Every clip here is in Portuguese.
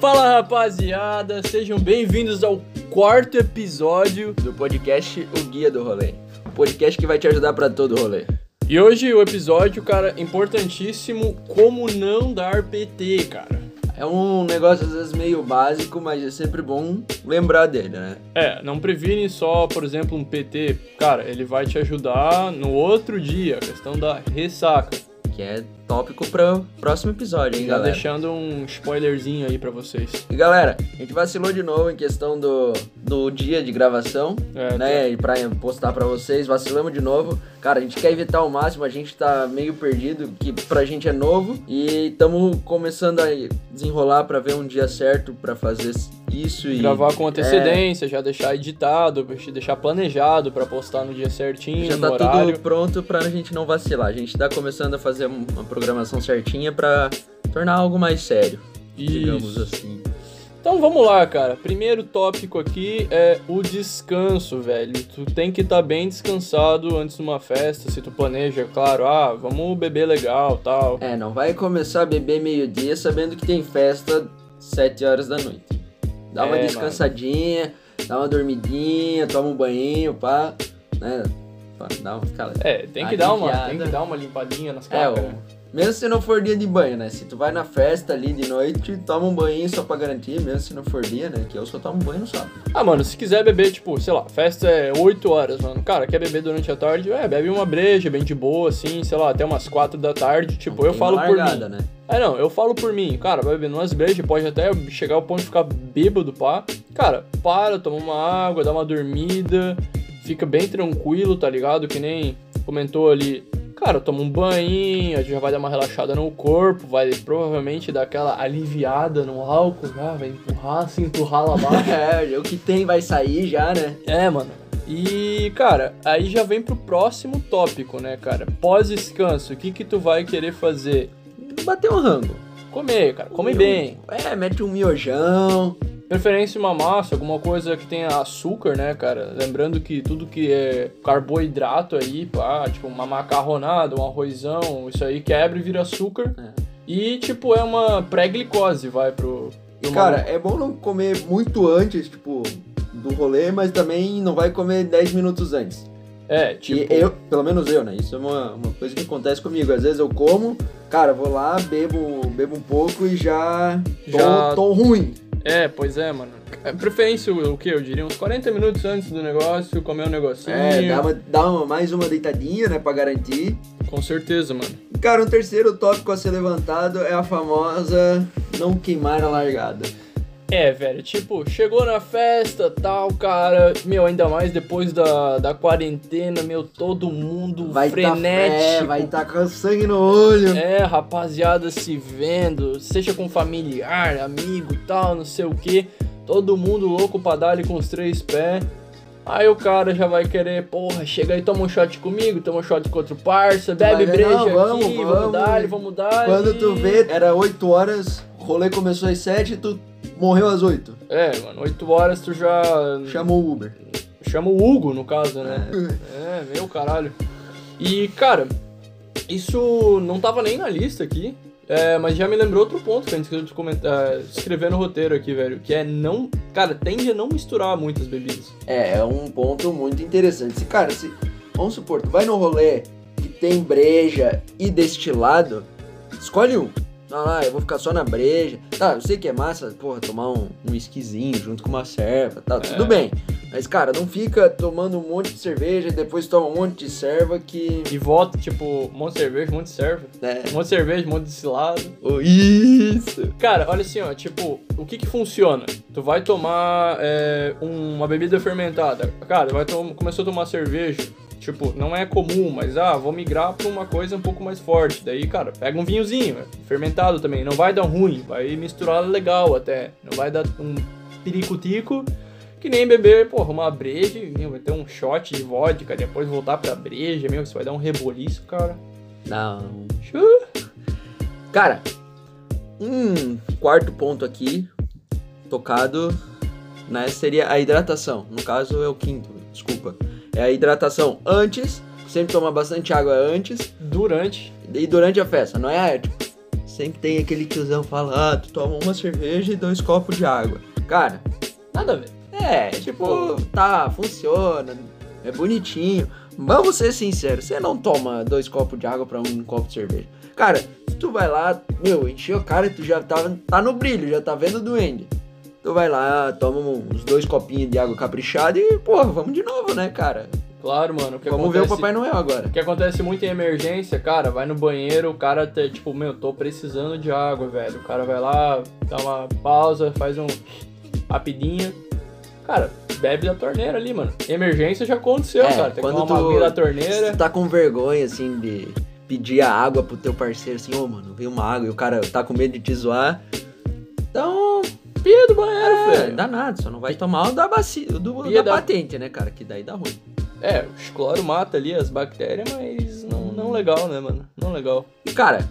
Fala rapaziada, sejam bem-vindos ao quarto episódio do podcast O Guia do Rolê. O podcast que vai te ajudar para todo rolê. E hoje o episódio, cara, importantíssimo, como não dar PT, cara. É um negócio às vezes meio básico, mas é sempre bom lembrar dele, né? É, não previne só, por exemplo, um PT. Cara, ele vai te ajudar no outro dia, a questão da ressaca. Que é tópico para próximo episódio, hein, Já galera? deixando um spoilerzinho aí para vocês. E galera, a gente vacilou de novo em questão do, do dia de gravação, É, né? E pra postar pra vocês, vacilamos de novo. Cara, a gente quer evitar ao máximo, a gente tá meio perdido, que pra gente é novo. E estamos começando a desenrolar pra ver um dia certo pra fazer isso e. Gravar com É, antecedência, já deixar editado, deixar planejado para postar no dia certinho, já tá horário. tudo pronto pra gente não vacilar. A gente tá começando a fazer uma programação certinha pra tornar algo mais sério, digamos Isso. assim. Então vamos lá, cara. Primeiro tópico aqui é o descanso, velho. Tu tem que estar bem descansado antes de uma festa, se tu planeja, claro, ah, vamos beber legal, tal. É, não vai começar a beber meio-dia sabendo que tem festa 7 horas da noite. Dá uma É, descansadinha, dá uma dormidinha, toma um banho, pá, né? Dá uma ficada. É, tem que dar uma, Aliviada. tem que dar uma limpadinha nas É, cacas, o- né? Mesmo se não for dia de banho, né? Se tu vai na festa ali de noite, toma um banho só pra garantir, mesmo se não for dia, né? Que eu só tomo banho no sábado. Ah, mano, se quiser beber, tipo, sei lá, festa é 8 horas, mano. Cara, quer beber durante a tarde? É, bebe uma breja, bem de boa, assim, sei lá, até umas 4 da tarde. Tipo, eu Tem falo uma por largada, mim. né? É, não, eu falo por mim, cara, vai bebendo umas brejas, pode até chegar ao ponto de ficar bêbado, pá. Cara, para, toma uma água, dá uma dormida, fica bem tranquilo, tá ligado? Que nem comentou ali. Cara, toma um banho, já vai dar uma relaxada no corpo, vai provavelmente dar aquela aliviada no álcool, já vai empurrar, se empurrar lá abaixo. É, o que tem vai sair já, né? É, mano. E, cara, aí já vem pro próximo tópico, né, cara? Pós-descanso, o que que tu vai querer fazer? Bater um rango. Comer, cara, come bem. É, mete um miojão. Preferência uma massa, alguma coisa que tenha açúcar, né, cara? Lembrando que tudo que é carboidrato aí, pá, tipo uma macarronada, um arrozão, isso aí quebra e vira açúcar. É. E, tipo, é uma pré-glicose, vai pro. pro Cara, maluco. é bom não comer muito antes, tipo, do rolê, mas também não vai comer 10 minutos antes. é, tipo. E eu, pelo menos eu, né? Isso é uma, uma coisa que acontece comigo. Às vezes eu como, cara, vou lá, bebo, bebo um pouco e já tô, Já- tô ruim. É, pois é, mano. É, Preferência o o quê? Eu diria uns 40 minutos antes do negócio, comer um negocinho. É, dá, uma, dá uma- mais uma deitadinha, né, pra garantir. Com certeza, mano. Cara, um terceiro tópico a ser levantado é a famosa não queimar a largada. É, velho, tipo, chegou na festa, tal, cara, meu, ainda mais depois da, da quarentena, meu, todo mundo Vai tá, frenético. é, vai tá com sangue no olho. É, rapaziada se vendo, seja com familiar, amigo, tal, não sei o que, todo mundo louco pra dar ali com os três pés. Aí o cara já vai querer, porra, chega aí, toma um shot comigo, toma um shot com outro parça, bebe breja não, vamos, aqui, vamos, vamos. dar, vamos dar. Quando tu vê, era 8 horas, o rolê começou às 7 e tu morreu às 8. É, mano, 8 horas tu já. Chamou o Uber. Chama o Hugo, no caso, né? É, meu caralho. E, cara, isso não tava nem na lista aqui, é, mas já me lembrou outro ponto que a gente esqueceu de comentar, é, escrever no roteiro aqui, velho, que é não. Cara, tende a não misturar muitas bebidas. É, é um ponto muito interessante. Se, cara, se. Vamos supor, tu vai no rolê que tem breja e destilado, escolhe um. Ah lá, eu vou ficar só na breja. Tá, eu sei que é massa, porra, tomar um, um esquisinho junto com uma serva, tá, tudo bem. Mas, cara, não fica tomando um monte de cerveja e depois toma um monte de serva que. E volta, tipo, um monte de cerveja, um monte de serva. Né? Um monte de cerveja, um monte de cilado. Oh, isso! Cara, olha assim, ó, tipo, o que que funciona? Tu vai tomar é, uma bebida fermentada. Cara, vai começou a tomar cerveja. Tipo, não é comum, mas ah, vou migrar pra uma coisa um pouco mais forte. Daí, cara, pega um vinhozinho, é, fermentado também. Não vai dar ruim, vai misturar legal até. Não vai dar um piricutico que nem beber, porra, uma breja, meu, vai ter um shot de vodka, depois voltar pra breja, meu, isso vai dar um reboliço, cara. Não. Cara, um quarto ponto aqui, tocado, né, seria a hidratação. No caso é o quinto, desculpa. É a hidratação antes, sempre tomar bastante água antes Durante. e durante a festa. Não é tipo, sempre tem aquele tiozão que fala, ah, tu toma uma cerveja e dois copos de água. Cara, Nada a ver. é, tipo, tá, funciona, é bonitinho. Vamos ser sinceros, você não toma dois copos de água pra um copo de cerveja. Cara, se tu vai lá, meu, encheu a cara e tu já tá, tá no brilho, já tá vendo o duende. Tu vai lá, toma uns dois copinhos de água caprichada e, porra, vamos de novo, né, cara? Claro, mano. Que vamos acontece... ver o Papai Noel agora. O que acontece muito em emergência, cara, vai no banheiro, o cara tá, tipo, meu, tô precisando de água, velho. O cara vai lá, dá uma pausa, faz um rapidinho. Cara, bebe da torneira ali, mano. Emergência já aconteceu, É, cara. Tem que quando tomar uma tu- da torneira. tu tá com vergonha, assim, de pedir a água pro teu parceiro, assim, ô, mano, vem uma água e o cara tá com medo de te zoar. Então, Pia do banheiro, é, velho. dá nada, só não vai tomar o da bacia, do, Pia da da- patente, né, cara? Que daí dá ruim. É, o cloro mata ali as bactérias, mas não, não legal, né, mano? Não legal. E, cara,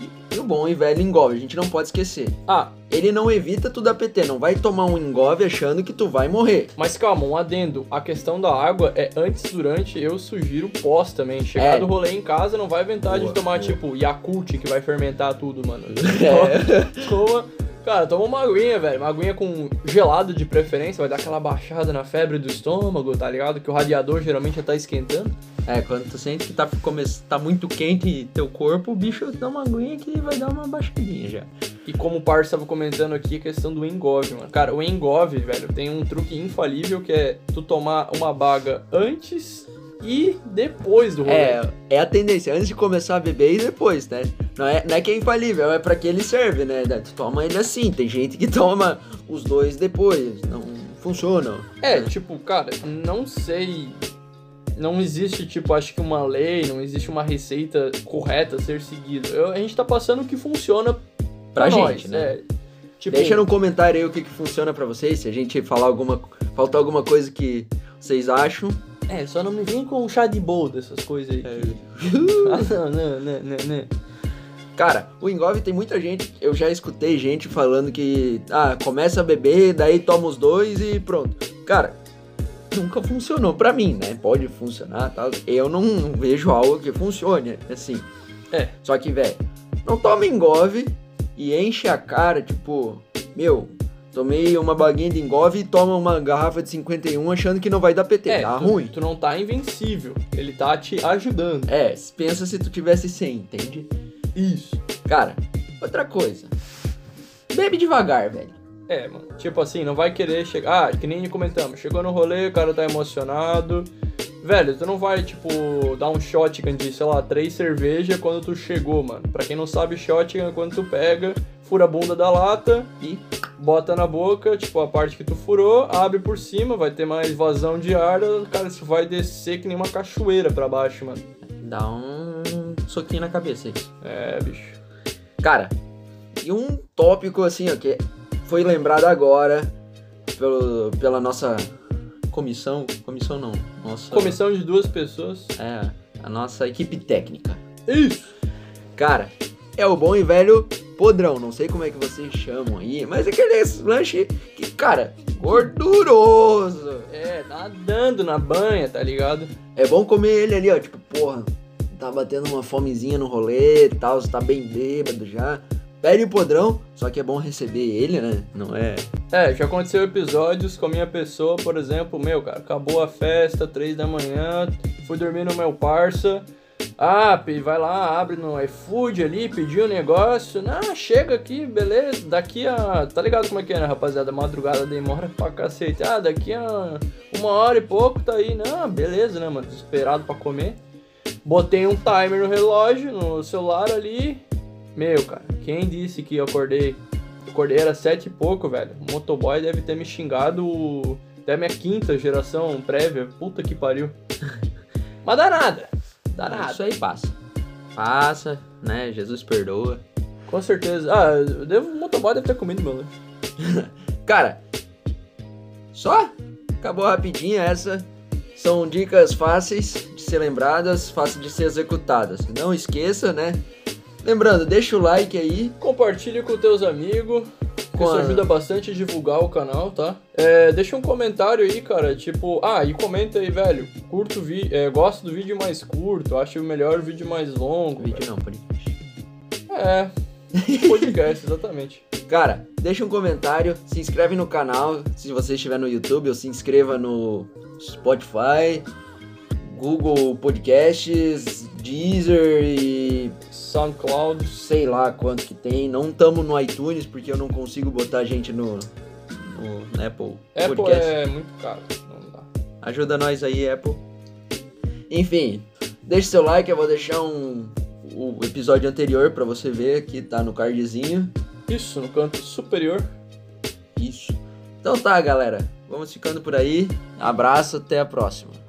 e, e o bom e velho engove, a gente não pode esquecer. Ah, Ele não evita tu dar PT, não vai tomar um engove achando que tu vai morrer. mas calma, um adendo. A questão da água é antes, durante, eu sugiro pós também. Chegar É. do rolê em casa, não vai inventar Boa, de tomar, boa. tipo, Yakult, que vai fermentar tudo, mano. É. Toma, cara, toma uma aguinha, velho. Uma aguinha com gelado de preferência, vai dar aquela baixada na febre do estômago, tá ligado? Que o radiador geralmente já tá esquentando. É, quando tu sente que tá, tá muito quente teu corpo, o bicho dá uma aguinha que vai dar uma baixadinha já. E como o Parça estava comentando aqui, a questão do engove, mano. Cara, o engove, velho, tem um truque infalível que é tu tomar uma baga antes e depois do rolê. É, é a tendência, antes de começar a beber e depois, né? Não é, não é que é infalível, é pra que ele serve, né? Tu toma ele assim, tem gente que toma os dois depois, não funciona. É, tipo, cara, não sei. Não existe, tipo, acho que uma lei, não existe uma receita correta a ser seguida. Eu- a gente tá passando o que funciona Pra pra, gente, nós, né? é. Tipo, Deixa no comentário aí o que, que funciona pra vocês, se a gente falar alguma. faltar alguma coisa que vocês acham. É, só não me vem com chá de boldo, essas coisas aí. ah, não, não, não, não, não. Cara, o engove tem muita gente, eu já escutei gente falando que, ah, começa a beber, daí toma os dois e pronto. Cara, nunca funcionou pra mim, né? Pode funcionar, tal. Eu não vejo algo que funcione, assim. É. Só que, velho, não toma engove e enche a cara, tipo, meu, tomei uma baguinha de engove e toma uma garrafa de 51 achando que não vai dar PT. É, Dá tu, ruim. tu não tá invencível. Ele tá te ajudando. É, pensa se tu tivesse 100, entende? Isso. Cara, outra coisa. Bebe devagar, velho. É, mano. Tipo assim, não vai querer chegar. Ah, que nem comentamos. Chegou no rolê, o cara tá emocionado. Velho, tu não vai, tipo, dar um shotgun de, sei lá, três cervejas quando tu chegou, mano. Pra quem não sabe, shotgun é quando tu pega, fura a bunda da lata E bota na boca, tipo, a parte que tu furou, abre por cima, vai ter mais vazão de ar, cara, isso vai descer que nem uma cachoeira pra baixo, mano. dá um soquinho na cabeça aí. É, bicho. Cara, e um tópico assim, ó, que foi lembrado agora pelo, pela nossa comissão. Comissão não. Nossa. Comissão de duas pessoas. É, a nossa equipe técnica. Isso! Cara, é o bom e velho podrão. Não sei como é que vocês chamam aí, mas aquele lanche que, cara, gorduroso. É, nadando na banha, tá ligado? É bom comer ele ali, ó. Tipo, porra, tá batendo uma fomezinha no rolê e tal, você tá bem bêbado já. Pede o podrão, só que é bom receber ele, né? Não é. É, já aconteceu episódios com a minha pessoa, por exemplo, meu, cara, acabou a festa, três da manhã, fui dormir no meu parça. Ah, vai lá, abre no iFood ali, pediu o negócio. Não, chega aqui, beleza. Daqui a. Tá ligado como é que é, né, rapaziada? Madrugada demora pra cacete. Ah, daqui a uma hora e pouco tá aí. Não, beleza, né, mano? Desesperado pra comer. Botei um timer no relógio, no celular ali. Meu, cara, quem disse que eu acordei eu acordei era sete e pouco, velho. O motoboy deve ter me xingado até a minha quinta geração prévia. Puta que pariu. Mas dá nada. Dá nada. Isso aí passa. Passa, né? Jesus perdoa. Com certeza. Ah, eu devo, o motoboy deve ter comido meu lanche. Cara, só? Acabou rapidinho essa. São dicas fáceis de ser lembradas, fáceis de ser executadas. Não esqueça, né? Lembrando, deixa o like aí. Compartilhe com teus amigos. Com Isso ajuda bastante a divulgar o canal, tá? É, deixa um comentário aí, cara. Tipo, ah, e comenta aí, velho. Curto vídeo. É, gosto do vídeo mais curto. Acho melhor o vídeo mais longo. Vídeo não, podcast. É, podcast, exatamente. Cara, deixa um comentário, se inscreve no canal se você estiver no YouTube, ou se inscreva no Spotify, Google Podcasts, Deezer e SoundCloud. sei lá quanto que tem. Não tamo no iTunes porque eu não consigo botar gente no, no Apple, Apple Podcast. é muito caro, não dá. Ajuda nós aí, Apple. Enfim, deixe seu like, eu vou deixar um o episódio anterior pra você ver aqui, tá no cardzinho. Isso, no canto superior. Isso. Então tá, galera. Vamos ficando por aí. Abraço, até a próxima.